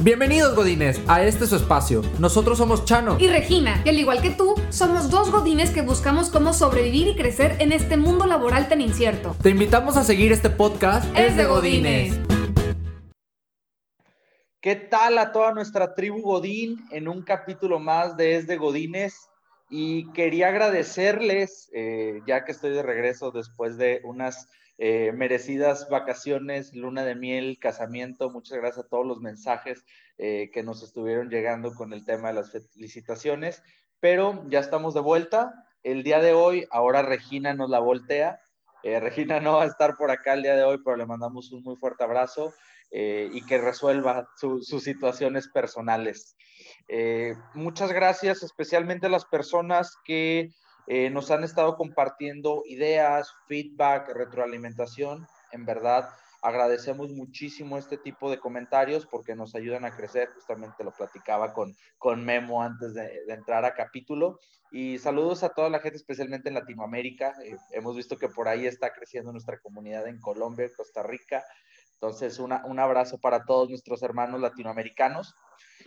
Bienvenidos Godines a este su espacio. Nosotros somos Chano y Regina, y al igual que tú, somos dos Godines que buscamos cómo sobrevivir y crecer en este mundo laboral tan incierto. Te invitamos a seguir este podcast Es de Godines. ¿Qué tal a toda nuestra tribu Godín en un capítulo más de Es de Godines? Y quería agradecerles, eh, ya que estoy de regreso después de unas eh, merecidas vacaciones, luna de miel, casamiento. Muchas gracias a todos los mensajes eh, que nos estuvieron llegando con el tema de las felicitaciones. Pero ya estamos de vuelta. El día de hoy, ahora Regina nos la voltea. Eh, Regina no va a estar por acá el día de hoy, pero le mandamos un muy fuerte abrazo y que resuelva sus situaciones personales. muchas gracias, especialmente a las personas que eh, nos han estado compartiendo ideas, feedback, retroalimentación. En verdad, agradecemos muchísimo este tipo de comentarios porque nos ayudan a crecer. Justamente lo platicaba con, con Memo antes de, entrar a capítulo. Y saludos a toda la gente, especialmente en Latinoamérica. Eh, hemos visto que por ahí está creciendo nuestra comunidad en Colombia, Costa Rica. Entonces, un abrazo para todos nuestros hermanos latinoamericanos.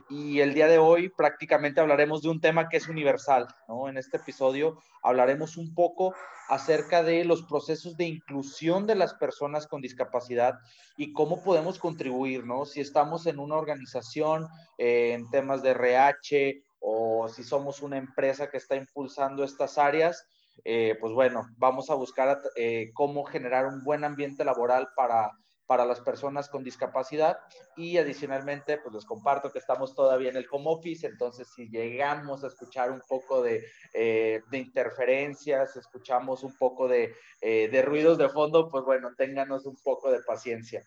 Y el día de hoy prácticamente hablaremos de un tema que es universal, ¿no? En este episodio hablaremos un poco acerca de los procesos de inclusión de las personas con discapacidad y cómo podemos contribuir, ¿no? Si estamos en una organización eh, en temas de RH o si somos una empresa que está impulsando estas áreas, eh, pues bueno, vamos a buscar eh, cómo generar un buen ambiente laboral para para las personas con discapacidad y adicionalmente pues les comparto que estamos todavía en el home office, entonces si llegamos a escuchar un poco de, eh, de interferencias, escuchamos un poco de, eh, de ruidos de fondo, pues bueno, ténganos un poco de paciencia.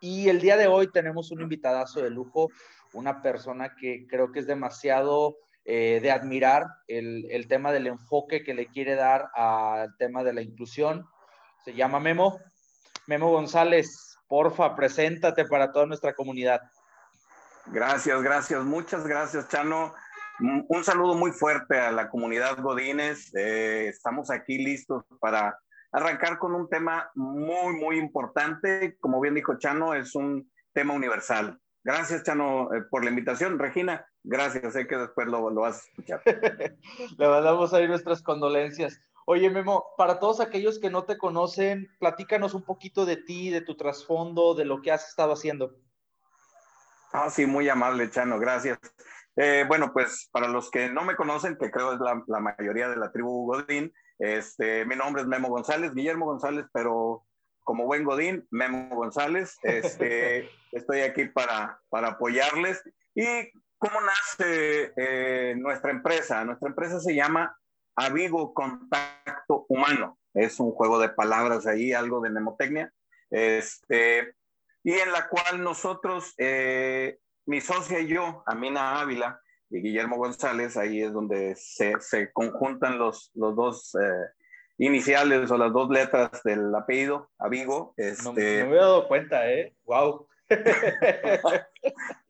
Y el día de hoy tenemos un invitadazo de lujo, una persona que creo que es demasiado eh, de admirar el, el, tema del enfoque que le quiere dar al tema de la inclusión. Se llama Memo. Memo González, porfa, preséntate para toda nuestra comunidad. Gracias, gracias, muchas gracias, Chano. Un saludo muy fuerte a la comunidad Godínez. Eh, estamos aquí listos para arrancar con un tema muy, muy importante. Como bien dijo Chano, es un tema universal. Gracias, Chano, eh, por la invitación. Regina, gracias. Sé que después lo, lo vas a escuchar. Le mandamos ahí nuestras condolencias. Oye, Memo, para todos aquellos que no te conocen, platícanos un poquito de ti, de tu trasfondo, de lo que has estado haciendo. Ah, sí, muy amable, Chano, gracias. Eh, bueno, pues para los que no me conocen, que creo es la, mayoría de la tribu Godín, este, mi nombre es Memo González, Guillermo González, pero como buen Godín, Memo González. Este, estoy aquí para, para apoyarles. ¿Y cómo nace eh, nuestra empresa? Nuestra empresa se llama Avigo Contacto Humano. Es un juego de palabras ahí, algo de mnemotecnia. Este, y en la cual nosotros, eh, mi socia y yo, Amina Ávila y Guillermo González, ahí es donde se, se conjuntan los, los dos eh, iniciales o las dos letras del apellido, Avigo. Este... No, me había dado cuenta, ¿eh? ¡Wow!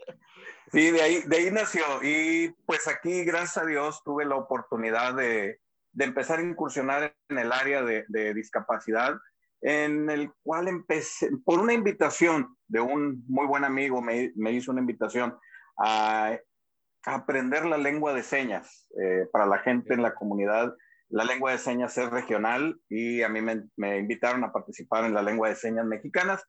Sí, de ahí, de ahí nació. Y pues aquí, gracias a Dios, tuve la oportunidad de, de empezar a incursionar en el área de, de, discapacidad, en el cual empecé, por una invitación de un muy buen amigo, me, me hizo una invitación a, aprender la lengua de señas eh, para la gente en la comunidad. La lengua de señas es regional y a mí me, me invitaron a participar en la lengua de señas mexicanas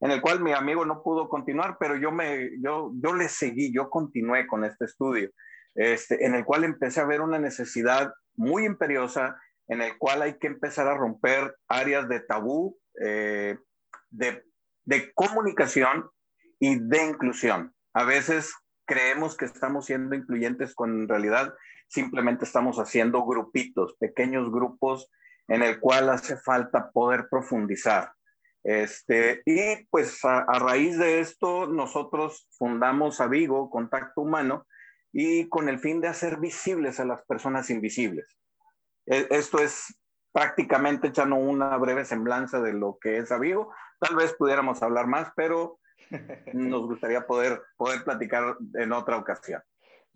en el cual mi amigo no pudo continuar, pero yo, me, yo, yo le seguí, yo continué con este estudio, este, en el cual empecé a ver una necesidad muy imperiosa, en el cual hay que empezar a romper áreas de tabú, eh, de, de comunicación y de inclusión. A veces creemos que estamos siendo incluyentes cuando en realidad simplemente estamos haciendo grupitos, pequeños grupos en el cual hace falta poder profundizar. Este, y pues a, raíz de esto nosotros fundamos Avigo, Contacto Humano, y con el fin de hacer visibles a las personas invisibles. E, esto es prácticamente echando una breve semblanza de lo que es Avigo. Tal vez pudiéramos hablar más, pero nos gustaría poder, poder platicar en otra ocasión.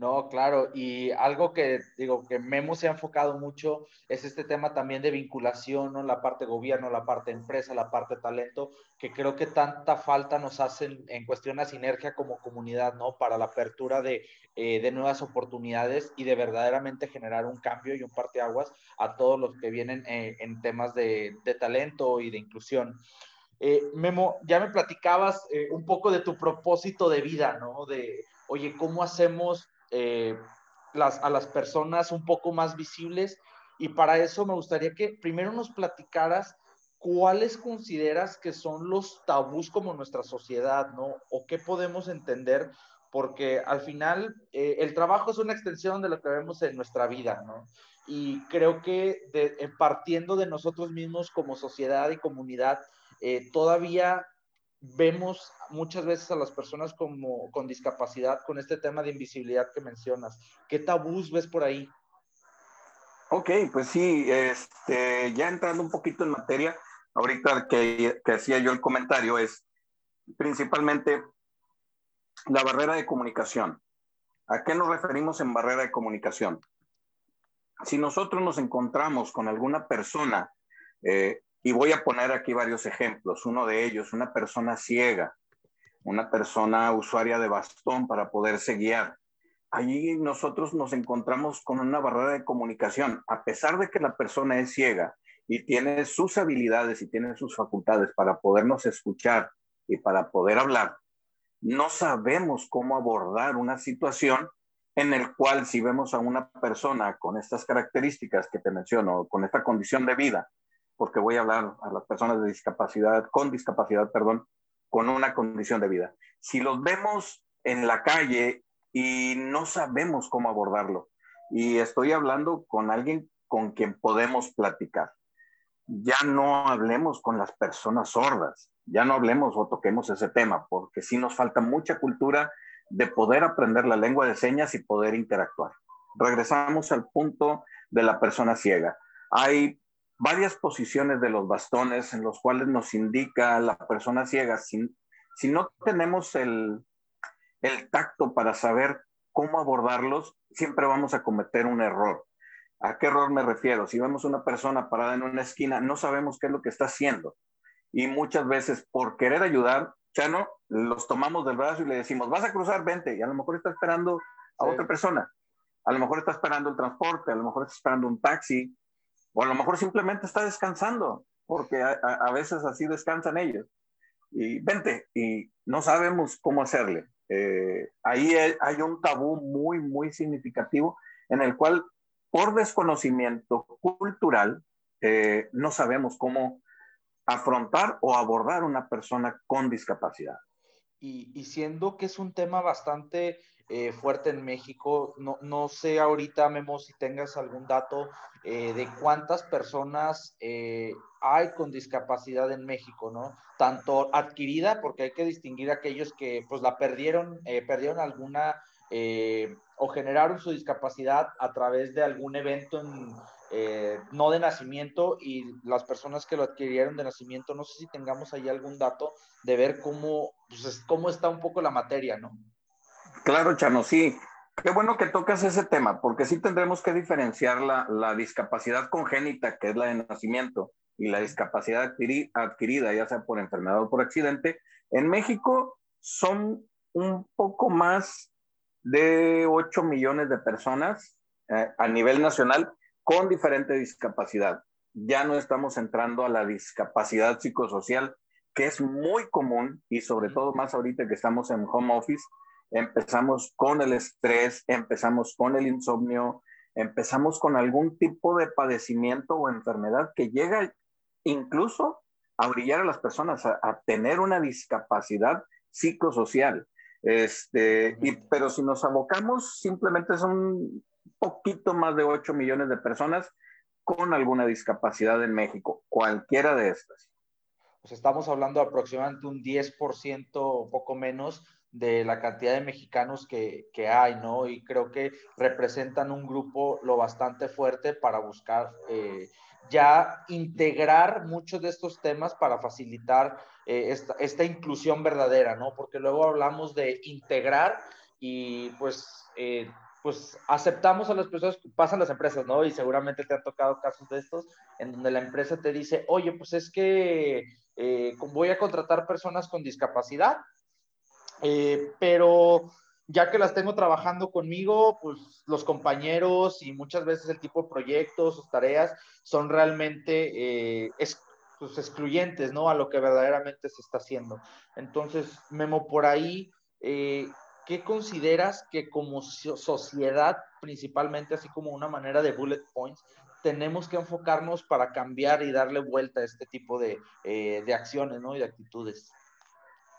No, claro, y algo que digo que Memo se ha enfocado mucho es este tema también de vinculación, ¿no? La parte gobierno, la parte empresa, la parte talento, que creo que tanta falta nos hacen en cuestión de sinergia como comunidad, ¿no? Para la apertura de, eh, de nuevas oportunidades y de verdaderamente generar un cambio y un parteaguas a todos los que vienen eh, en temas de, de, talento y de inclusión. Eh, Memo, ya me platicabas un poco de tu propósito de vida, ¿no? De, oye, ¿cómo hacemos eh, las, a las personas un poco más visibles. Y para eso me gustaría que primero nos platicaras cuáles consideras que son los tabús como nuestra sociedad, ¿no? O qué podemos entender, porque al final eh, el trabajo es una extensión de lo que vemos en nuestra vida, ¿no? Y creo que eh, partiendo de nosotros mismos como sociedad y comunidad, todavía vemos muchas veces a las personas como, con discapacidad con este tema de invisibilidad que mencionas. ¿Qué tabús ves por ahí? Ok, pues sí, este, ya entrando un poquito en materia, ahorita que, que hacía yo el comentario es principalmente la barrera de comunicación. ¿A qué nos referimos en barrera de comunicación? Si nosotros nos encontramos con alguna persona eh, y voy a poner aquí varios ejemplos. Uno de ellos, una persona ciega, una persona usuaria de bastón para poderse guiar. Allí nosotros nos encontramos con una barrera de comunicación. A pesar de que la persona es ciega y tiene sus habilidades y tiene sus facultades para podernos escuchar y para poder hablar, no sabemos cómo abordar una situación en el cual si vemos a una persona con estas características que te menciono, con esta condición de vida, porque voy a hablar a las personas de discapacidad, con discapacidad, perdón, con una condición de vida. Si los vemos en la calle y no sabemos cómo abordarlo, y estoy hablando con alguien con quien podemos platicar, ya no hablemos con las personas sordas, ya no hablemos o toquemos ese tema, porque sí nos falta mucha cultura de poder aprender la lengua de señas y poder interactuar. Regresamos al punto de la persona ciega. Hay varias posiciones de los bastones en los cuales nos indica la persona ciega. Si, si no tenemos el, el tacto para saber cómo abordarlos, siempre vamos a cometer un error. ¿A qué error me refiero? Si vemos una persona parada en una esquina, no sabemos qué es lo que está haciendo. Y muchas veces por querer ayudar, ya no, los tomamos del brazo y le decimos, vas a cruzar, vente. Y a lo mejor está esperando a otra persona. A lo mejor está esperando el transporte, a lo mejor está esperando un taxi, o a lo mejor simplemente está descansando, porque a, veces así descansan ellos. Y vente, y no sabemos cómo hacerle. Eh, ahí hay un tabú muy, muy significativo en el cual, por desconocimiento cultural, eh, no sabemos cómo afrontar o abordar una persona con discapacidad. Y, y, siendo que es un tema bastante eh, fuerte en México. No, no, sé ahorita, Memo, si tengas algún dato eh, de cuántas personas eh, hay con discapacidad en México, ¿no? Tanto adquirida, porque hay que distinguir a aquellos que pues la perdieron, perdieron alguna o generaron su discapacidad a través de algún evento en, no de nacimiento y las personas que lo adquirieron de nacimiento, no sé si tengamos ahí algún dato de ver cómo, pues, cómo está un poco la materia, ¿no? Claro, Chano, sí. Qué bueno que tocas ese tema, porque sí tendremos que diferenciar la, la discapacidad congénita, que es la de nacimiento, y la discapacidad adquirida, ya sea por enfermedad o por accidente. En México son un poco más de 8 millones de personas eh, a nivel nacional con diferente discapacidad. Ya no estamos entrando a la discapacidad psicosocial, que es muy común y sobre todo más ahorita que estamos en home office, empezamos con el estrés, empezamos con el insomnio, empezamos con algún tipo de padecimiento o enfermedad que llega incluso a brillar a las personas, a, tener una discapacidad psicosocial. Este, y, pero si nos abocamos, simplemente son un poquito más de 8 millones de personas con alguna discapacidad en México, cualquiera de estas. Pues estamos hablando de aproximadamente un 10% o poco menos de la cantidad de mexicanos que, que, hay, ¿no? Y creo que representan un grupo lo bastante fuerte para buscar eh, ya integrar muchos de estos temas para facilitar eh, esta, inclusión verdadera, ¿no? Porque luego hablamos de integrar y pues eh, pues aceptamos a las personas, pasan las empresas, ¿no? Y seguramente te han tocado casos de estos, en donde la empresa te dice, oye, pues es que voy a contratar personas con discapacidad, eh, pero ya que las tengo trabajando conmigo, pues los compañeros y muchas veces el tipo de proyectos o tareas son realmente eh, pues, excluyentes, ¿no? A lo que verdaderamente se está haciendo. Entonces, Memo, por ahí, eh, ¿qué consideras que como sociedad, principalmente así como una manera de bullet points, tenemos que enfocarnos para cambiar y darle vuelta a este tipo de, eh, de acciones, ¿no? Y de actitudes.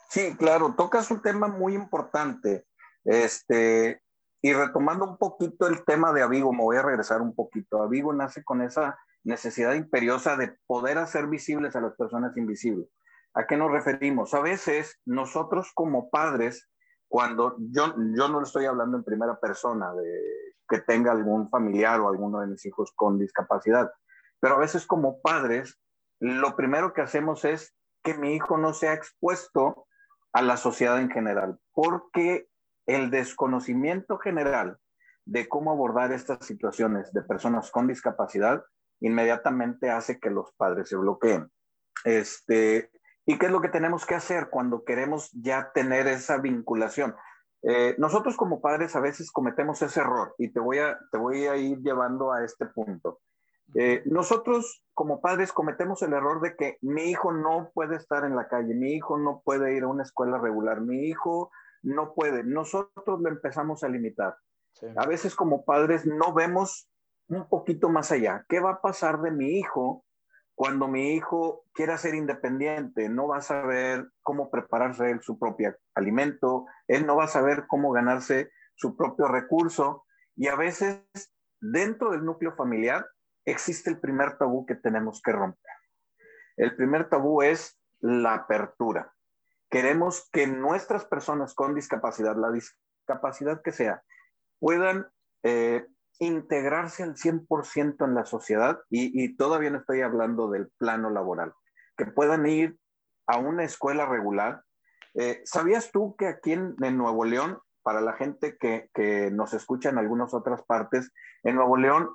Sí, claro, tocas un tema muy importante. Este, y retomando un poquito el tema de Avigo, me voy a regresar un poquito. Avigo nace con esa necesidad imperiosa de poder hacer visibles a las personas invisibles. ¿A qué nos referimos? A veces nosotros como padres, cuando yo, yo no le estoy hablando en primera persona de que tenga algún familiar o alguno de mis hijos con discapacidad, pero a veces como padres, lo primero que hacemos es que mi hijo no sea expuesto a la sociedad en general, porque el desconocimiento general de cómo abordar estas situaciones de personas con discapacidad inmediatamente hace que los padres se bloqueen. Este, ¿Y qué es lo que tenemos que hacer cuando queremos ya tener esa vinculación? Eh, nosotros como padres a veces cometemos ese error y te voy a, te voy a ir llevando a este punto. Eh, nosotros como padres cometemos el error de que mi hijo no puede estar en la calle, mi hijo no puede ir a una escuela regular, mi hijo no puede. Nosotros lo empezamos a limitar. A veces como padres no vemos un poquito más allá. ¿Qué va a pasar de mi hijo cuando mi hijo quiera ser independiente? No va a saber cómo prepararse él su propio alimento, él no va a saber cómo ganarse su propio recurso y a veces dentro del núcleo familiar existe el primer tabú que tenemos que romper. El primer tabú es la apertura. Queremos que nuestras personas con discapacidad, la discapacidad que sea, puedan eh, integrarse al 100% en la sociedad y, todavía no estoy hablando del plano laboral, que puedan ir a una escuela regular. Eh, ¿Sabías tú que aquí en, Nuevo León, para la gente que, que, nos escucha en algunas otras partes, en Nuevo León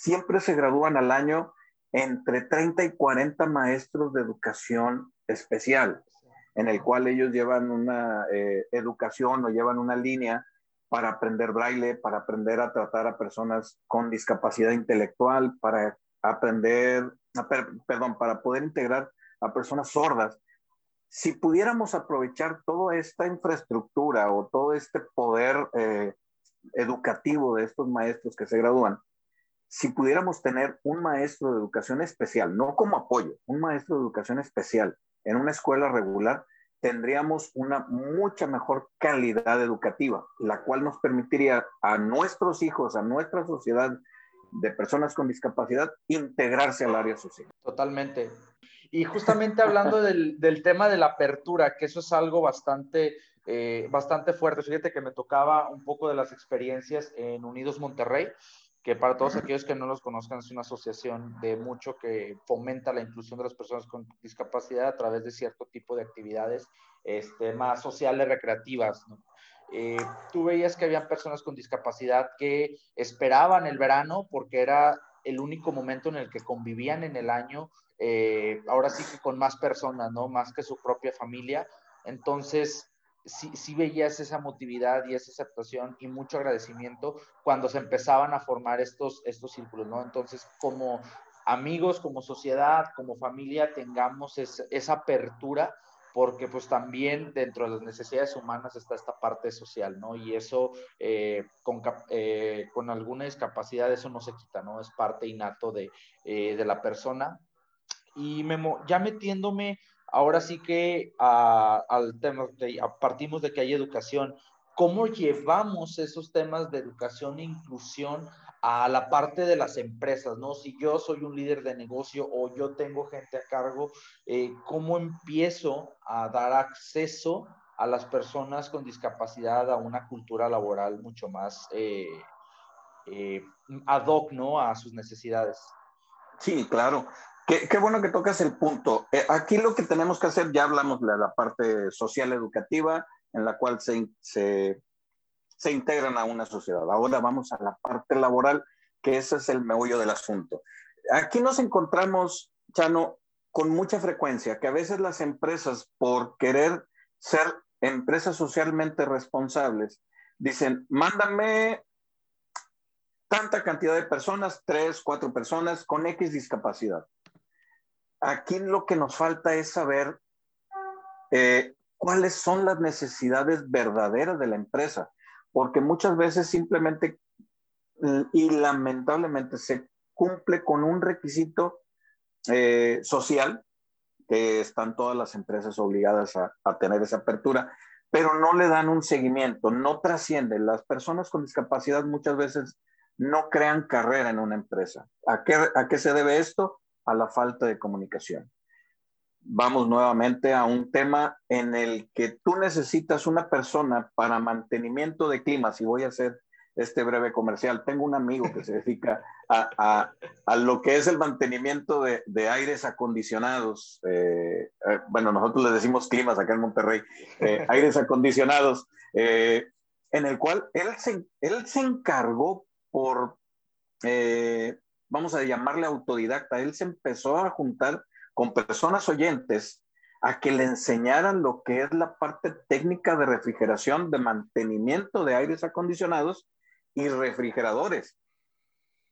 siempre se gradúan al año entre 30 y 40 maestros de educación especial? en el cual ellos llevan una eh, educación o llevan una línea para aprender braille, para aprender a tratar a personas con discapacidad intelectual, para aprender, perdón, para poder integrar a personas sordas. Si pudiéramos aprovechar toda esta infraestructura o todo este poder eh, educativo de estos maestros que se gradúan, si pudiéramos tener un maestro de educación especial, no como apoyo, un maestro de educación especial en una escuela regular, tendríamos una mucha mejor calidad educativa, la cual nos permitiría a nuestros hijos, a nuestra sociedad de personas con discapacidad, integrarse al área social. Totalmente. Y justamente hablando del, tema de la apertura, que eso es algo bastante, eh, bastante fuerte. Fíjate que me tocaba un poco de las experiencias en Unidos Monterrey que para todos aquellos que no los conozcan es una asociación de mucho que fomenta la inclusión de las personas con discapacidad a través de cierto tipo de actividades este, más sociales, recreativas. Eh, tú veías que había personas con discapacidad que esperaban el verano porque era el único momento en el que convivían en el año, eh, ahora sí que con más personas, ¿no? Más que su propia familia. Entonces, sí, veías esa motividad y esa aceptación y mucho agradecimiento cuando se empezaban a formar estos, estos círculos, ¿no? Entonces, como amigos, como sociedad, como familia, tengamos esa apertura porque pues también dentro de las necesidades humanas está esta parte social, ¿no? Y eso eh, con, eh, con, alguna discapacidad eso no se quita, ¿no? Es parte innato de, eh, de la persona. Y ya metiéndome ahora sí que al tema, de, partimos de que hay educación. ¿Cómo llevamos esos temas de educación e inclusión a la parte de las empresas, ¿no? Si yo soy un líder de negocio o yo tengo gente a cargo, eh, ¿cómo empiezo a dar acceso a las personas con discapacidad a una cultura laboral mucho más eh, eh, ad hoc, ¿no? A sus necesidades. Sí, claro. Qué, bueno que tocas el punto. Eh, aquí lo que tenemos que hacer, ya hablamos de la parte social educativa, en la cual se, se integran a una sociedad. Ahora vamos a la parte laboral, que ese es el meollo del asunto. Aquí nos encontramos, Chano, con mucha frecuencia, que a veces las empresas, por querer ser empresas socialmente responsables, dicen, mándame tanta cantidad de personas, tres, cuatro personas con X discapacidad. Aquí lo que nos falta es saber eh, cuáles son las necesidades verdaderas de la empresa, porque muchas veces simplemente y lamentablemente se cumple con un requisito eh, social, que están todas las empresas obligadas a, tener esa apertura, pero no le dan un seguimiento, no trasciende. Las personas con discapacidad muchas veces no crean carrera en una empresa. ¿A qué, ¿A qué se debe esto? A la falta de comunicación. Vamos nuevamente a un tema en el que tú necesitas una persona para mantenimiento de climas, y voy a hacer este breve comercial. Tengo un amigo que se dedica a, a, lo que es el mantenimiento de, de aires acondicionados. Eh, eh, bueno, nosotros le decimos climas acá en Monterrey, eh, aires acondicionados, en el cual él se, él se encargó por, vamos a llamarle autodidacta, él se empezó a juntar con personas oyentes a que le enseñaran lo que es la parte técnica de refrigeración, de mantenimiento de aires acondicionados y refrigeradores.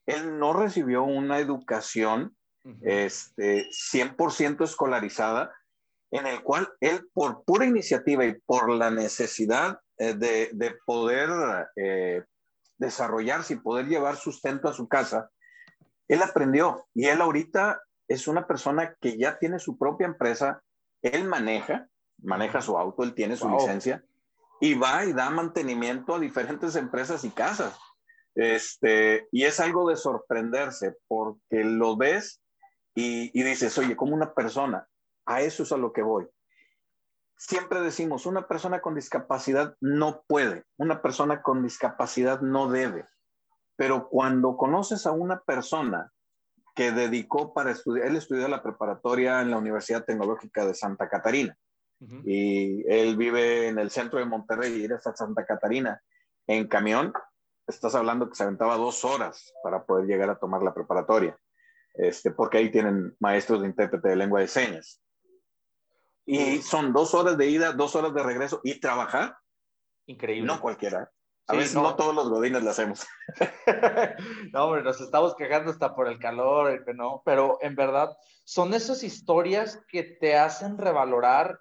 Él no recibió una educación este, 100% escolarizada, en el cual él, por pura iniciativa y por la necesidad eh, de, de, poder eh, desarrollarse y poder llevar sustento a su casa, él aprendió y él ahorita es una persona que ya tiene su propia empresa, él maneja, maneja su auto, él tiene su licencia y va y da mantenimiento a diferentes empresas y casas. Este, y es algo de sorprenderse porque lo ves y, y dices, oye, como una persona, a eso es a lo que voy. Siempre decimos, una persona con discapacidad no puede, una persona con discapacidad no debe. Pero cuando conoces a una persona que dedicó para estudiar, él estudió la preparatoria en la Universidad Tecnológica de Santa Catarina y él vive en el centro de Monterrey y ir hasta Santa Catarina en camión. Estás hablando que se aventaba dos horas para poder llegar a tomar la preparatoria, este, porque ahí tienen maestros de intérprete de lengua de señas. Y son dos horas de ida, dos horas de regreso y trabajar. Increíble. No cualquiera. A veces no. todos los godines lo hacemos. no, hombre, nos estamos quejando hasta por el calor, ¿no? Pero en verdad son esas historias que te hacen revalorar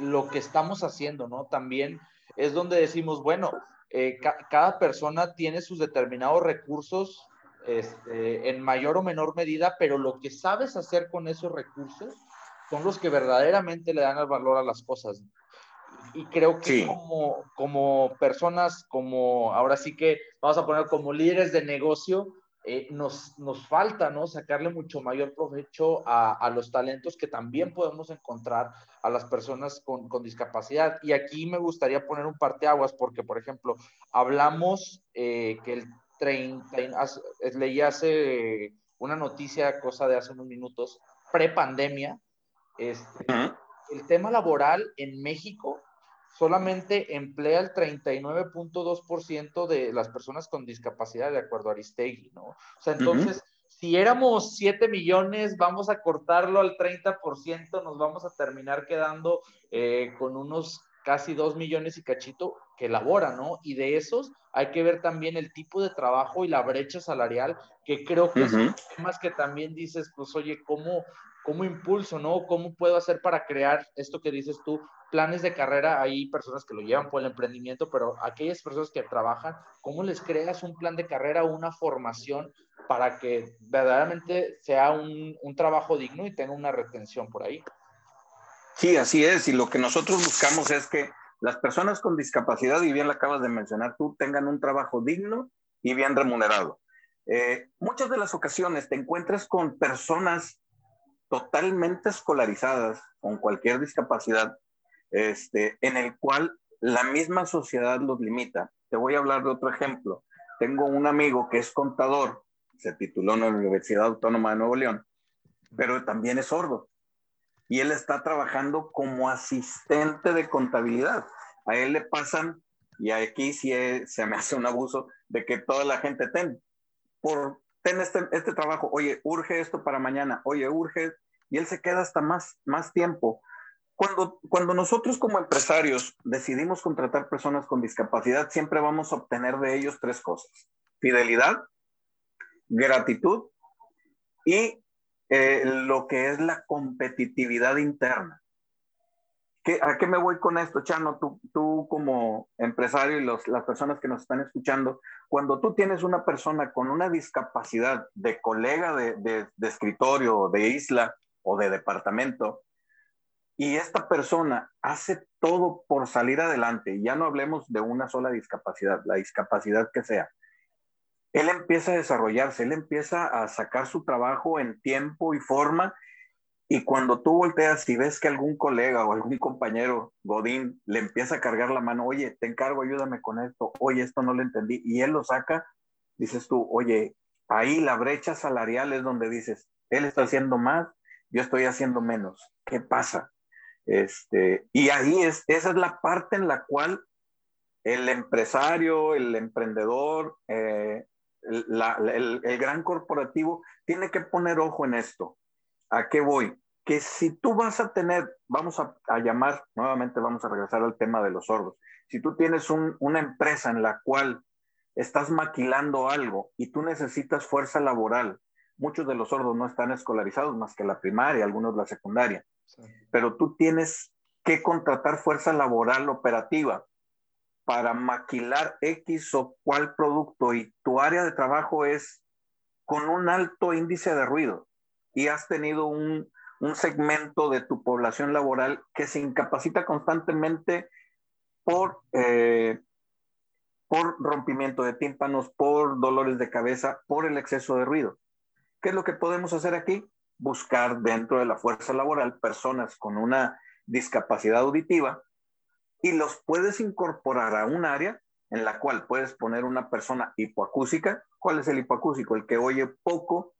lo que estamos haciendo, ¿no? También es donde decimos, bueno, eh, cada persona tiene sus determinados recursos este, en mayor o menor medida, pero lo que sabes hacer con esos recursos son los que verdaderamente le dan el valor a las cosas. Y creo que como, como personas, como ahora sí que vamos a poner como líderes de negocio, eh, nos, nos falta, ¿no? Sacarle mucho mayor provecho a, a, los talentos que también podemos encontrar a las personas con, con, discapacidad. Y aquí me gustaría poner un parteaguas porque, por ejemplo, hablamos eh, que el 30, leí hace una noticia, cosa de hace unos minutos, pre-pandemia, este, el tema laboral en México solamente emplea el 39.2% de las personas con discapacidad, de acuerdo a Aristegui, ¿no? O sea, entonces, si éramos 7 millones, vamos a cortarlo al 30%, nos vamos a terminar quedando eh, con unos casi 2 millones y cachito que laboran, ¿no? Y de esos hay que ver también el tipo de trabajo y la brecha salarial, que creo que uh -huh. son temas que también dices, pues, oye, ¿cómo, ¿cómo impulso, no? ¿Cómo puedo hacer para crear esto que dices tú, planes de carrera? Hay personas que lo llevan por el emprendimiento, pero aquellas personas que trabajan, ¿cómo les creas un plan de carrera, una formación para que verdaderamente sea un, trabajo digno y tenga una retención por ahí? Sí, así es. Y lo que nosotros buscamos es que las personas con discapacidad, y bien lo acabas de mencionar tú, tengan un trabajo digno y bien remunerado. Eh, muchas de las ocasiones te encuentras con personas totalmente escolarizadas, con cualquier discapacidad, este, en el cual la misma sociedad los limita. Te voy a hablar de otro ejemplo. Tengo un amigo que es contador, se tituló en la Universidad Autónoma de Nuevo León, pero también es sordo. Y él está trabajando como asistente de contabilidad. A él le pasan y aquí sí se me hace un abuso de que toda la gente ten, por, ten este, este trabajo, oye, urge esto para mañana, oye, urge, y él se queda hasta más, más tiempo. Cuando, cuando nosotros como empresarios decidimos contratar personas con discapacidad, siempre vamos a obtener de ellos tres cosas. Fidelidad, gratitud y eh, lo que es la competitividad interna. ¿A qué me voy con esto, Chano? Tú, tú como empresario y los, las personas que nos están escuchando, cuando tú tienes una persona con una discapacidad de colega de, de, de escritorio, de isla o de departamento, y esta persona hace todo por salir adelante, ya no hablemos de una sola discapacidad, la discapacidad que sea, él empieza a desarrollarse, él empieza a sacar su trabajo en tiempo y forma. Y cuando tú volteas y ves que algún colega o algún compañero Godín le empieza a cargar la mano, oye, te encargo, ayúdame con esto, oye, esto no lo entendí, y él lo saca, dices tú, oye, ahí la brecha salarial es donde dices, él está haciendo más, yo estoy haciendo menos, ¿qué pasa? Este, y ahí es, esa es la parte en la cual el empresario, el emprendedor, eh, el, gran corporativo tiene que poner ojo en esto. ¿A qué voy? Que si tú vas a tener, vamos a, llamar, nuevamente vamos a regresar al tema de los sordos, si tú tienes una empresa en la cual estás maquilando algo y tú necesitas fuerza laboral, muchos de los sordos no están escolarizados más que la primaria, algunos la secundaria, pero tú tienes que contratar fuerza laboral operativa para maquilar X o cual producto y tu área de trabajo es con un alto índice de ruido y has tenido un, segmento de tu población laboral que se incapacita constantemente por, eh, por rompimiento de tímpanos, por dolores de cabeza, por el exceso de ruido. ¿Qué es lo que podemos hacer aquí? Buscar dentro de la fuerza laboral personas con una discapacidad auditiva y los puedes incorporar a un área en la cual puedes poner una persona hipoacúsica. ¿Cuál es el hipoacúsico? El que oye poco,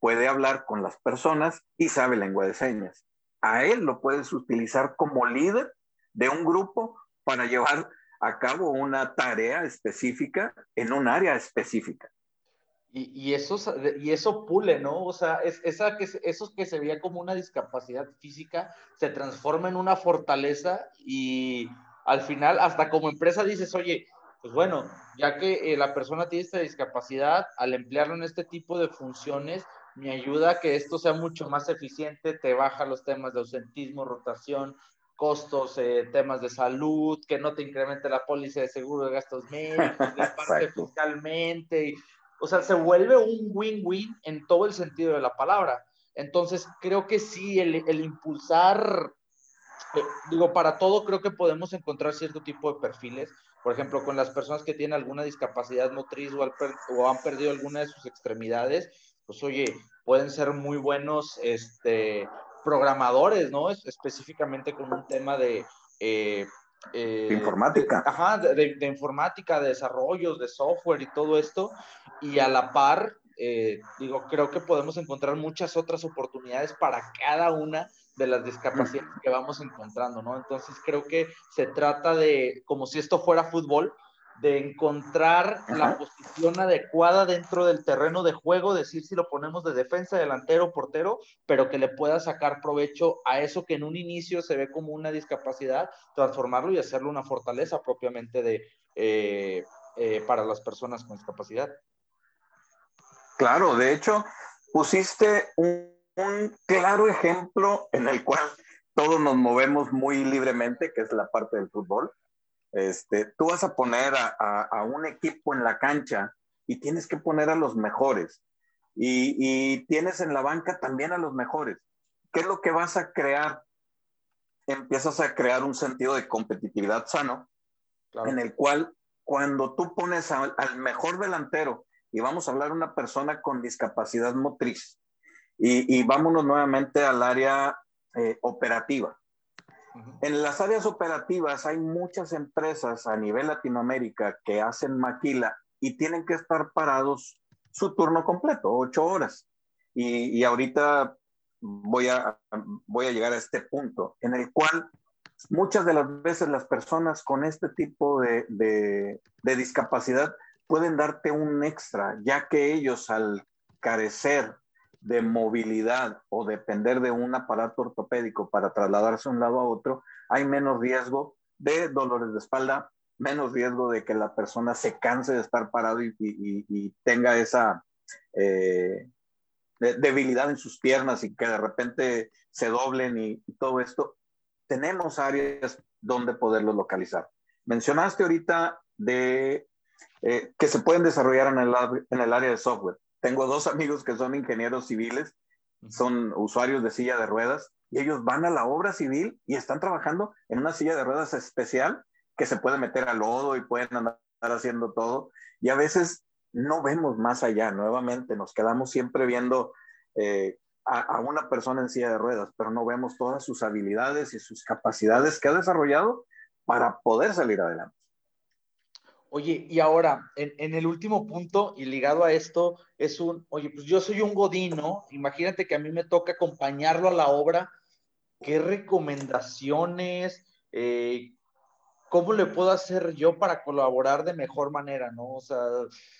puede hablar con las personas y sabe lengua de señas. A él lo puedes utilizar como líder de un grupo para llevar a cabo una tarea específica en un área específica. Y, eso, y eso pule, ¿no? O sea, es, esa que, eso que se veía como una discapacidad física se transforma en una fortaleza y al final, hasta como empresa dices, oye, pues bueno, ya que eh, la persona tiene esta discapacidad, al emplearlo en este tipo de funciones, me ayuda a que esto sea mucho más eficiente, te baja los temas de ausentismo, rotación, costos, eh, temas de salud, que no te incremente la póliza de seguro de gastos médicos, la parte fiscalmente, o sea, se vuelve un win-win en todo el sentido de la palabra. Entonces, creo que sí, el, impulsar, eh, digo, para todo creo que podemos encontrar cierto tipo de perfiles. Por ejemplo, con las personas que tienen alguna discapacidad motriz o, o han perdido alguna de sus extremidades, pues oye, pueden ser muy buenos este, programadores, ¿no? específicamente con un tema de eh, eh, informática. Ajá, de, informática, de desarrollos, de software y todo esto. Y a la par, eh, digo, creo que podemos encontrar muchas otras oportunidades para cada una de las discapacidades que vamos encontrando, ¿no? Entonces creo que se trata de, como si esto fuera fútbol, de encontrar la posición adecuada dentro del terreno de juego, decir si lo ponemos de defensa, delantero, portero, pero que le pueda sacar provecho a eso que en un inicio se ve como una discapacidad, transformarlo y hacerlo una fortaleza propiamente de, eh, eh, para las personas con discapacidad. Claro, de hecho, pusiste un, un claro ejemplo en el cual todos nos movemos muy libremente, que es la parte del fútbol este, tú vas a poner a, un equipo en la cancha y tienes que poner a los mejores. Y, tienes en la banca también a los mejores. ¿Qué es lo que vas a crear? Empiezas a crear un sentido de competitividad sano, en el cual cuando tú pones al mejor delantero, y vamos a hablar de una persona con discapacidad motriz, y, vámonos nuevamente al área eh, operativa. En las áreas operativas hay muchas empresas a nivel Latinoamérica que hacen maquila y tienen que estar parados su turno completo, ocho horas. Y, ahorita voy a, voy a llegar a este punto en el cual muchas de las veces las personas con este tipo de, de, de discapacidad pueden darte un extra, ya que ellos al carecer de movilidad o depender de un aparato ortopédico para trasladarse de un lado a otro, hay menos riesgo de dolores de espalda, menos riesgo de que la persona se canse de estar parado y, tenga esa eh, debilidad en sus piernas y que de repente se doblen y, todo esto. Tenemos áreas donde poderlo localizar. Mencionaste ahorita de eh, que se pueden desarrollar en el, en el área de software. Tengo dos amigos que son ingenieros civiles, son usuarios de silla de ruedas y ellos van a la obra civil y están trabajando en una silla de ruedas especial que se puede meter al lodo y pueden andar haciendo todo. Y a veces no vemos más allá, nuevamente nos quedamos siempre viendo eh, a, a, una persona en silla de ruedas, pero no vemos todas sus habilidades y sus capacidades que ha desarrollado para poder salir adelante. Oye, y ahora, en, el último punto y ligado a esto, es un, oye, pues yo soy un godino, imagínate que a mí me toca acompañarlo a la obra, ¿qué recomendaciones, eh, cómo le puedo hacer yo para colaborar de mejor manera, ¿no? O sea,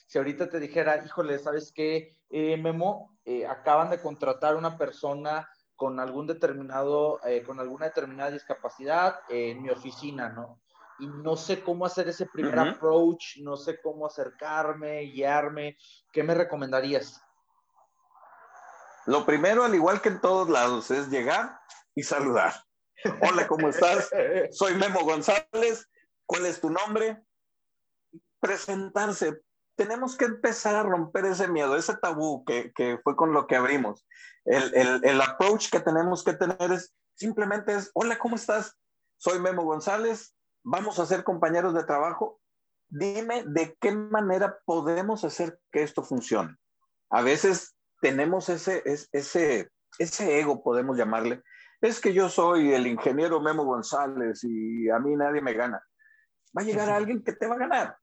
si ahorita te dijera, híjole, ¿sabes qué, eh, Memo? Eh, acaban de contratar una persona con algún determinado, eh, con alguna determinada discapacidad en mi oficina, ¿no? Y no sé cómo hacer ese primer approach, no sé cómo acercarme, guiarme. ¿Qué me recomendarías? Lo primero, al igual que en todos lados, es llegar y saludar. Hola, ¿cómo estás? Soy Memo González. ¿Cuál es tu nombre? Presentarse. Tenemos que empezar a romper ese miedo, ese tabú que, que fue con lo que abrimos. El, el, el approach que tenemos que tener es simplemente es, hola, ¿cómo estás? Soy Memo González, vamos a ser compañeros de trabajo, dime de qué manera podemos hacer que esto funcione. A veces tenemos ese, ese, ese ego, podemos llamarle. Es que yo soy el ingeniero Memo González y a mí nadie me gana. Va a llegar alguien que te va a ganar.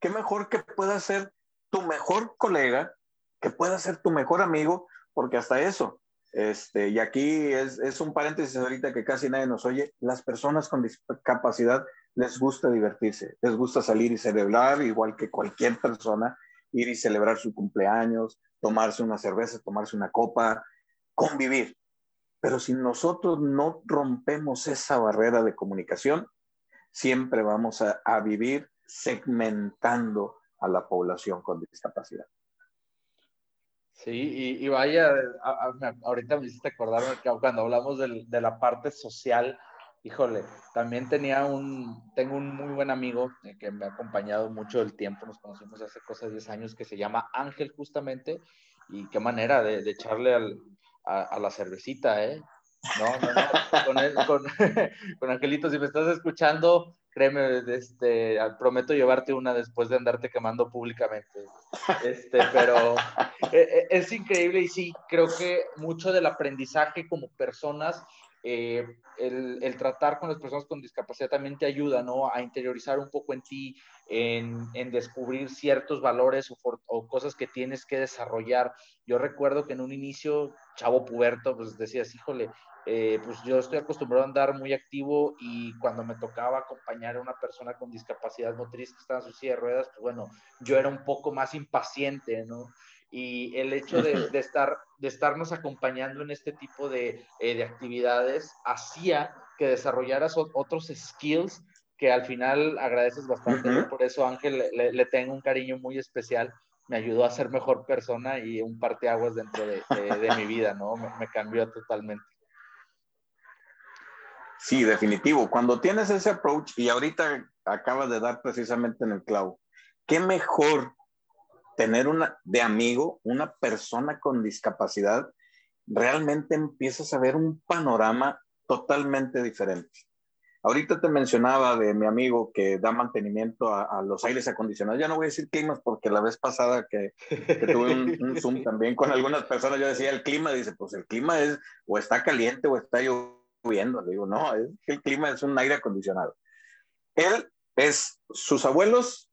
Qué mejor que pueda ser tu mejor colega, que pueda ser tu mejor amigo, porque hasta eso, este, y aquí es, un paréntesis ahorita que casi nadie nos oye. Las personas con discapacidad les gusta divertirse, les gusta salir y celebrar, igual que cualquier persona, ir y celebrar su cumpleaños, tomarse una cerveza, tomarse una copa, convivir. Pero si nosotros no rompemos esa barrera de comunicación, siempre vamos a vivir segmentando a la población con discapacidad. Sí, y, vaya, ahorita me hiciste acordar que cuando hablamos de la parte social, híjole, también tenía un, tengo un muy buen amigo eh, que me ha acompañado mucho el tiempo, nos conocimos hace cosas 10 años, que se llama Ángel justamente, y qué manera de, echarle a, la cervecita, ¿eh? No, no, no, con, él, con Angelito, si me estás escuchando, créeme, este, prometo llevarte una después de andarte quemando públicamente. Este, pero e, e, es increíble y sí, creo que mucho del aprendizaje como personas, eh, el, tratar con las personas con discapacidad también te ayuda, ¿no? A interiorizar un poco en ti, en, descubrir ciertos valores o, cosas que tienes que desarrollar. Yo recuerdo que en un inicio, chavo puberto, pues decías, híjole, eh, pues yo estoy acostumbrado a andar muy activo y cuando me tocaba acompañar a una persona con discapacidad motriz que estaba en su silla de ruedas, pues bueno, yo era un poco más impaciente, ¿no? Y el hecho de, estar, de estarnos acompañando en este tipo de, eh, de actividades hacía que desarrollaras otros skills que al final agradeces bastante. Por eso, Ángel, le, tengo un cariño muy especial. Me ayudó a ser mejor persona y un parteaguas dentro de, de mi vida, ¿no? me cambió totalmente. Sí, definitivo. Cuando tienes ese approach y ahorita acabas de dar precisamente en el clavo, qué mejor tener una de amigo, una persona con discapacidad, realmente empiezas a ver un panorama totalmente diferente. Ahorita te mencionaba de mi amigo que da mantenimiento a, los aires acondicionados. Ya no voy a decir climas porque la vez pasada que, tuve un, un, Zoom también con algunas personas, yo decía el clima, dice, pues el clima es o está caliente o está lloviendo viendo, Le digo, no, es el clima es un aire acondicionado. Él es, sus abuelos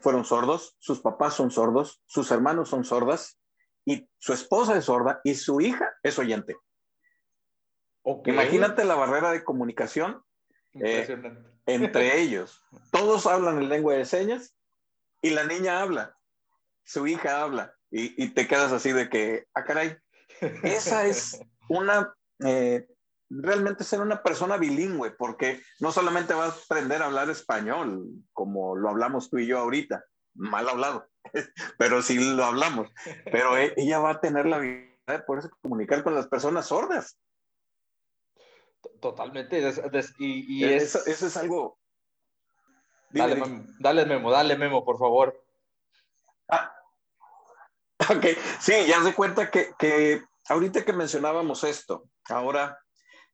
fueron sordos, sus papás son sordos, sus hermanos son sordas y su esposa es sorda y su hija es oyente. Imagínate la barrera de comunicación eh, entre ellos. Todos hablan en lengua de señas y la niña habla, su hija habla, y, te quedas así de que, ah, caray, esa es una, eh, realmente ser una persona bilingüe, porque no solamente vas a aprender a hablar español, como lo hablamos tú y yo ahorita, mal hablado, pero sí lo hablamos, pero e, ella va a tener la habilidad de poderse comunicar con las personas sordas. Totalmente. y, eso, es algo. dale, Memo, dale, Memo, por favor. Ah. Ok, sí, ya se cuenta que, que ahorita que mencionábamos esto, ahora,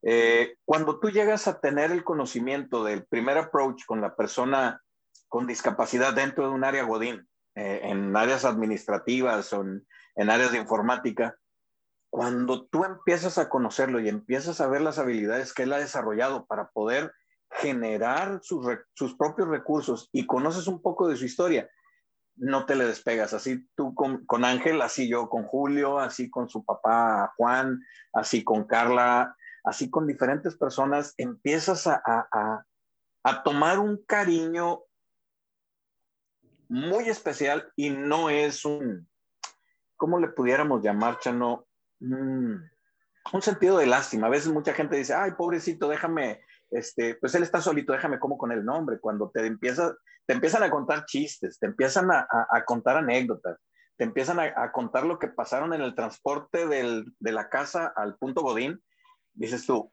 eh, cuando tú llegas a tener el conocimiento del primer approach con la persona con discapacidad dentro de un área Godín, eh, en áreas administrativas o en, áreas de informática, cuando tú empiezas a conocerlo y empiezas a ver las habilidades que él ha desarrollado para poder generar sus, propios recursos y conoces un poco de su historia, no te le despegas. Así tú con, Ángel, así yo con Julio, así con su papá Juan, así con Carla, así con diferentes personas, empiezas a, a, a tomar un cariño muy especial y no es un, ¿cómo le pudiéramos llamar, Chano? Mm, un sentido de lástima. A veces mucha gente dice, ay, pobrecito, déjame, este, pues él está solito, déjame como con el nombre. Cuando te, te empiezan a contar chistes, te empiezan a, contar anécdotas, te empiezan a, contar lo que pasaron en el transporte de la casa al punto Godín, dices tú,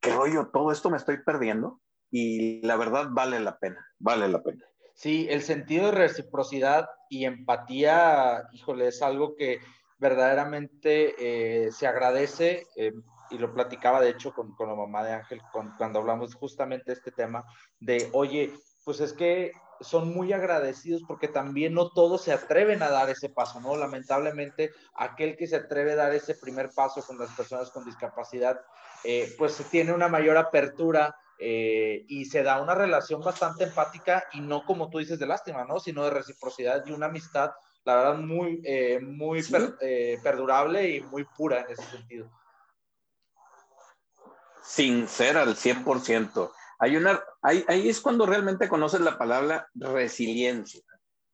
qué rollo, todo esto me estoy perdiendo y la verdad vale la pena, vale la pena. Sí, el sentido de reciprocidad y empatía, híjole, es algo que verdaderamente eh, se agradece, eh, y lo platicaba de hecho con, con la mamá de Ángel cuando hablamos justamente de este tema, de, oye, pues es que son muy agradecidos porque también no todos se atreven a dar ese paso, ¿no? Lamentablemente, aquel que se atreve a dar ese primer paso con las personas con discapacidad, eh, pues tiene una mayor apertura y se da una relación bastante empática y no como tú dices de lástima, ¿no? Sino de reciprocidad y una amistad la verdad, muy, eh, muy eh, perdurable y muy pura en ese sentido. Sincera al 100%. Hay una, ahí, es cuando realmente conoces la palabra resiliencia.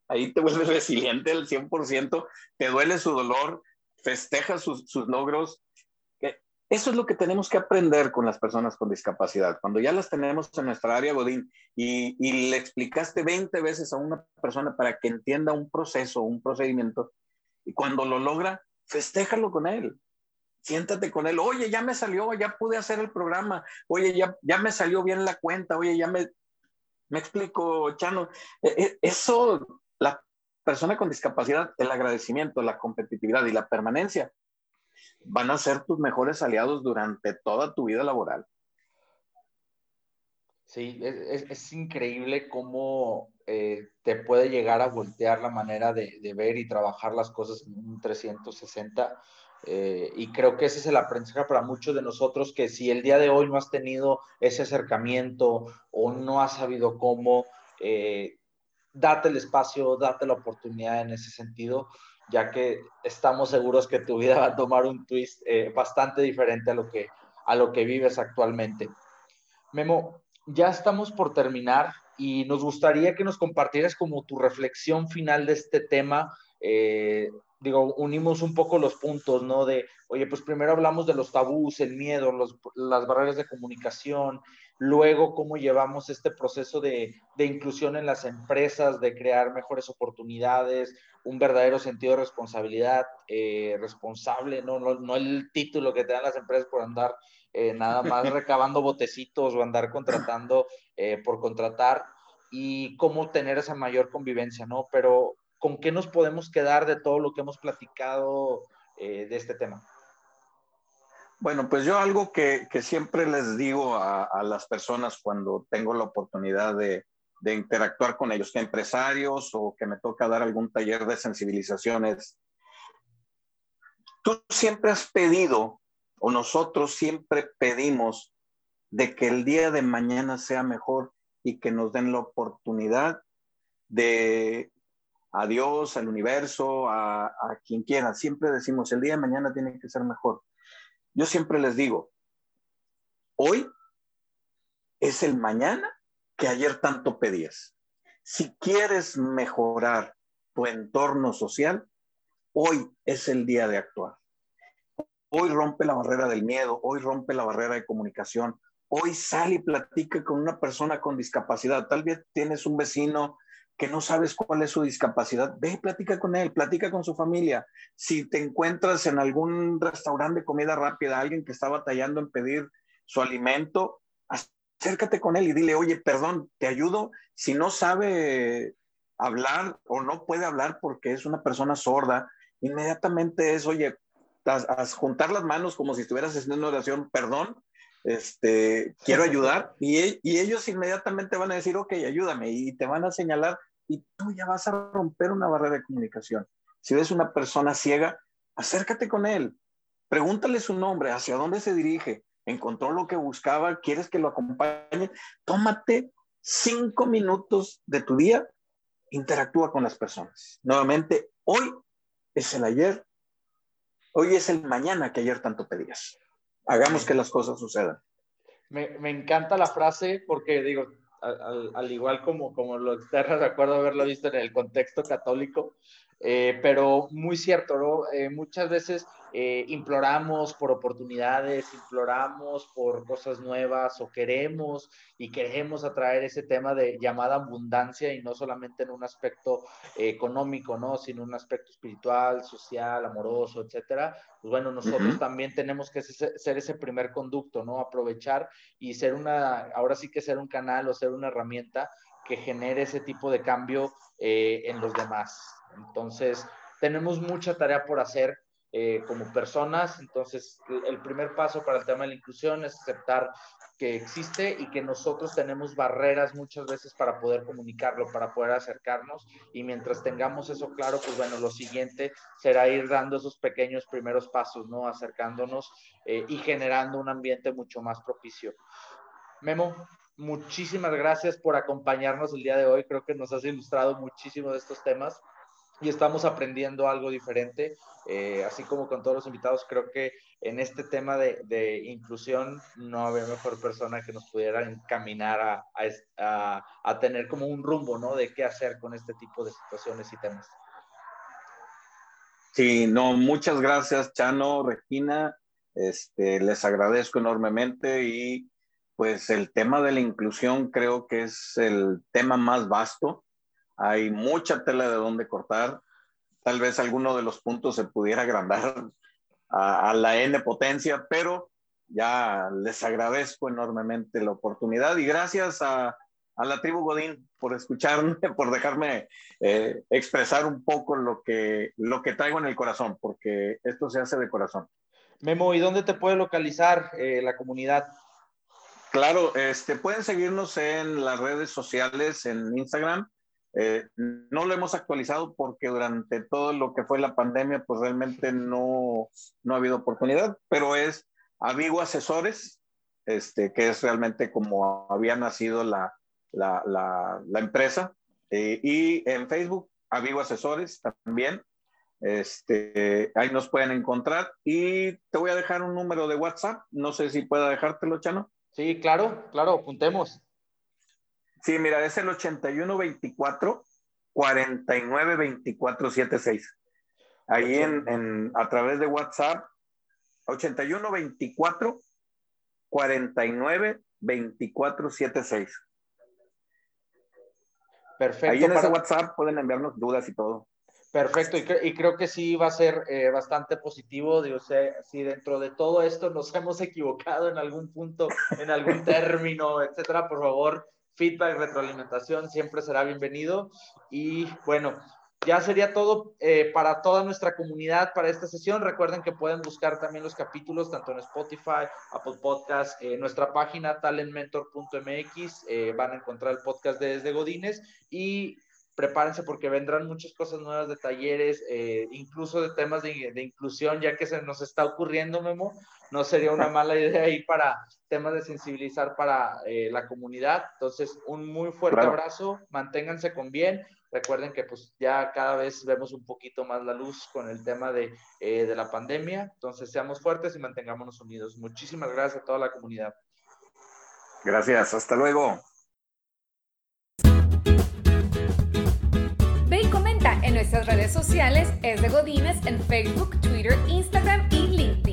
Ahí te vuelves resiliente al 100%, te duele su dolor, festejas sus, sus logros eso es lo que tenemos que aprender con las personas con discapacidad. Cuando ya las tenemos en nuestra área Godín y, le explicaste 20 veces a una persona para que entienda un proceso, un procedimiento, y cuando lo logra, festéjalo con él. Siéntate con él. Oye, ya me salió, ya pude hacer el programa. Oye, ya, ya me salió bien la cuenta. Oye, ya me, me explico, Chano. E, e, eso, la persona con discapacidad, el agradecimiento, la competitividad y la permanencia van a ser tus mejores aliados durante toda tu vida laboral. Sí, es, increíble cómo eh, te puede llegar a voltear la manera de, ver y trabajar las cosas en un 360. Eh, y creo que ese es el aprendizaje para muchos de nosotros, que si el día de hoy no has tenido ese acercamiento o no has sabido cómo, eh, date el espacio, date la oportunidad en ese sentido ya que estamos seguros que tu vida va a tomar un twist eh, bastante diferente a lo, que, a lo que vives actualmente. Memo, ya estamos por terminar y nos gustaría que nos compartieras como tu reflexión final de este tema. Eh, digo, unimos un poco los puntos, ¿no? De, oye, pues primero hablamos de los tabús, el miedo, las barreras de comunicación, luego cómo llevamos este proceso de, de, inclusión en las empresas, de crear mejores oportunidades, un verdadero sentido de responsabilidad, eh, responsable, no, no, no, el título que te dan las empresas por andar eh, nada más recabando botecitos o andar contratando eh, por contratar y cómo tener esa mayor convivencia, ¿no? Pero ¿con qué nos podemos quedar de todo lo que hemos platicado de este tema? Bueno, pues yo algo que, siempre les digo a, las personas cuando tengo la oportunidad de interactuar con ellos, que empresarios o que me toca dar algún taller de sensibilizaciones. Tú siempre has pedido, o nosotros siempre pedimos, de que el día de mañana sea mejor y que nos den la oportunidad de a Dios, al universo, a, quien quiera. Siempre decimos, el día de mañana tiene que ser mejor. Yo siempre les digo, hoy es el mañana que ayer tanto pedías. Si quieres mejorar tu entorno social, hoy es el día de actuar. Hoy rompe la barrera del miedo, hoy rompe la barrera de comunicación, hoy sale y platica con una persona con discapacidad. Tal vez tienes un vecino que no sabes cuál es su discapacidad, ve y platica con él, platica con su familia. Si te encuentras en algún restaurante de comida rápida, alguien que está batallando en pedir su alimento, acércate con él y dile, oye, perdón, te ayudo. Si no sabe hablar o no puede hablar porque es una persona sorda, inmediatamente es, oye, a, juntar las manos como si estuvieras haciendo una oración, perdón, este, quiero ayudar, y, y, ellos inmediatamente van a decir, ok, ayúdame, y te van a señalar, y tú ya vas a romper una barrera de comunicación. Si ves una persona ciega, acércate con él, pregúntale su nombre, hacia dónde se dirige, encontró lo que buscaba, quieres que lo acompañe, tómate cinco minutos de tu día, interactúa con las personas. Nuevamente, hoy es el ayer, hoy es el mañana que ayer tanto pedías. Hagamos que las cosas sucedan. Me, me encanta la frase porque digo, al, al, igual como, como lo externo, recuerdo haberlo visto en el contexto católico, eh, pero muy cierto, ¿no? Eh, muchas veces eh, imploramos por oportunidades, imploramos por cosas nuevas o queremos y queremos atraer ese tema de llamada abundancia y no solamente en un aspecto económico, ¿no? Sino en un aspecto espiritual, social, amoroso, etcétera. Pues bueno, nosotros uh -huh. también tenemos que ser ese primer conducto, ¿no? Aprovechar y ser una, ahora sí que ser un canal o ser una herramienta que genere ese tipo de cambio eh, en los demás. Entonces, tenemos mucha tarea por hacer eh, como personas. Entonces, el primer paso para el tema de la inclusión es aceptar que existe y que nosotros tenemos barreras muchas veces para poder comunicarlo, para poder acercarnos. Y mientras tengamos eso claro, pues bueno, lo siguiente será ir dando esos pequeños primeros pasos, ¿no? Acercándonos eh, y generando un ambiente mucho más propicio. Memo, muchísimas gracias por acompañarnos el día de hoy. Creo que nos has ilustrado muchísimo de estos temas y estamos aprendiendo algo diferente. Eh, así como con todos los invitados, creo que en este tema de, de inclusión no había mejor persona que nos pudiera encaminar a, a, a, tener como un rumbo, ¿no? De qué hacer con este tipo de situaciones y temas. Sí, no, muchas gracias, Chano, Regina. Este, les agradezco enormemente y pues el tema de la inclusión creo que es el tema más vasto. Hay mucha tela de dónde cortar. Tal vez alguno de los puntos se pudiera agrandar a, la N potencia, pero ya les agradezco enormemente la oportunidad y gracias a, a la tribu Godín por escucharme, por dejarme eh, expresar un poco lo que, lo que traigo en el corazón, porque esto se hace de corazón. Memo, ¿y dónde te puede localizar eh, la comunidad? Claro, este, pueden seguirnos en las redes sociales, en Instagram. Eh, no lo hemos actualizado porque durante todo lo que fue la pandemia, pues realmente no, no ha habido oportunidad, pero es Avigo Asesores, este, que es realmente como había nacido la, la, la, empresa. Eh, y en Facebook, Avigo Asesores también. Este, ahí nos pueden encontrar. Y te voy a dejar un número de WhatsApp. No sé si pueda dejártelo, Chano. Sí, claro, claro, apuntemos. Sí, mira, es el 8124 492476. Ahí en, en, a través de WhatsApp, 8124 492476. Perfecto. Ahí en ese. WhatsApp pueden enviarnos dudas y todo. Perfecto, y, cre y, creo que sí va a ser eh, bastante positivo. Digo, sé, si dentro de todo esto nos hemos equivocado en algún punto, en algún término, etcétera, por favor, feedback, retroalimentación siempre será bienvenido. Y bueno, ya sería todo eh, para toda nuestra comunidad para esta sesión. Recuerden que pueden buscar también los capítulos tanto en Spotify, Apple Podcast, eh, nuestra página talentmentor.mx. Eh, van a encontrar el podcast de Desde Godines y prepárense porque vendrán muchas cosas nuevas de talleres, eh, incluso de temas de, de, inclusión, ya que se nos está ocurriendo, Memo, no sería una mala idea ir para temas de sensibilizar para eh, la comunidad. Entonces, un muy fuerte claro. abrazo, manténganse con bien. Recuerden que pues ya cada vez vemos un poquito más la luz con el tema de, eh, de la pandemia. Entonces, seamos fuertes y mantengámonos unidos. Muchísimas gracias a toda la comunidad. Gracias, hasta luego. Nuestras redes sociales es de Godines en Facebook, Twitter, Instagram y LinkedIn.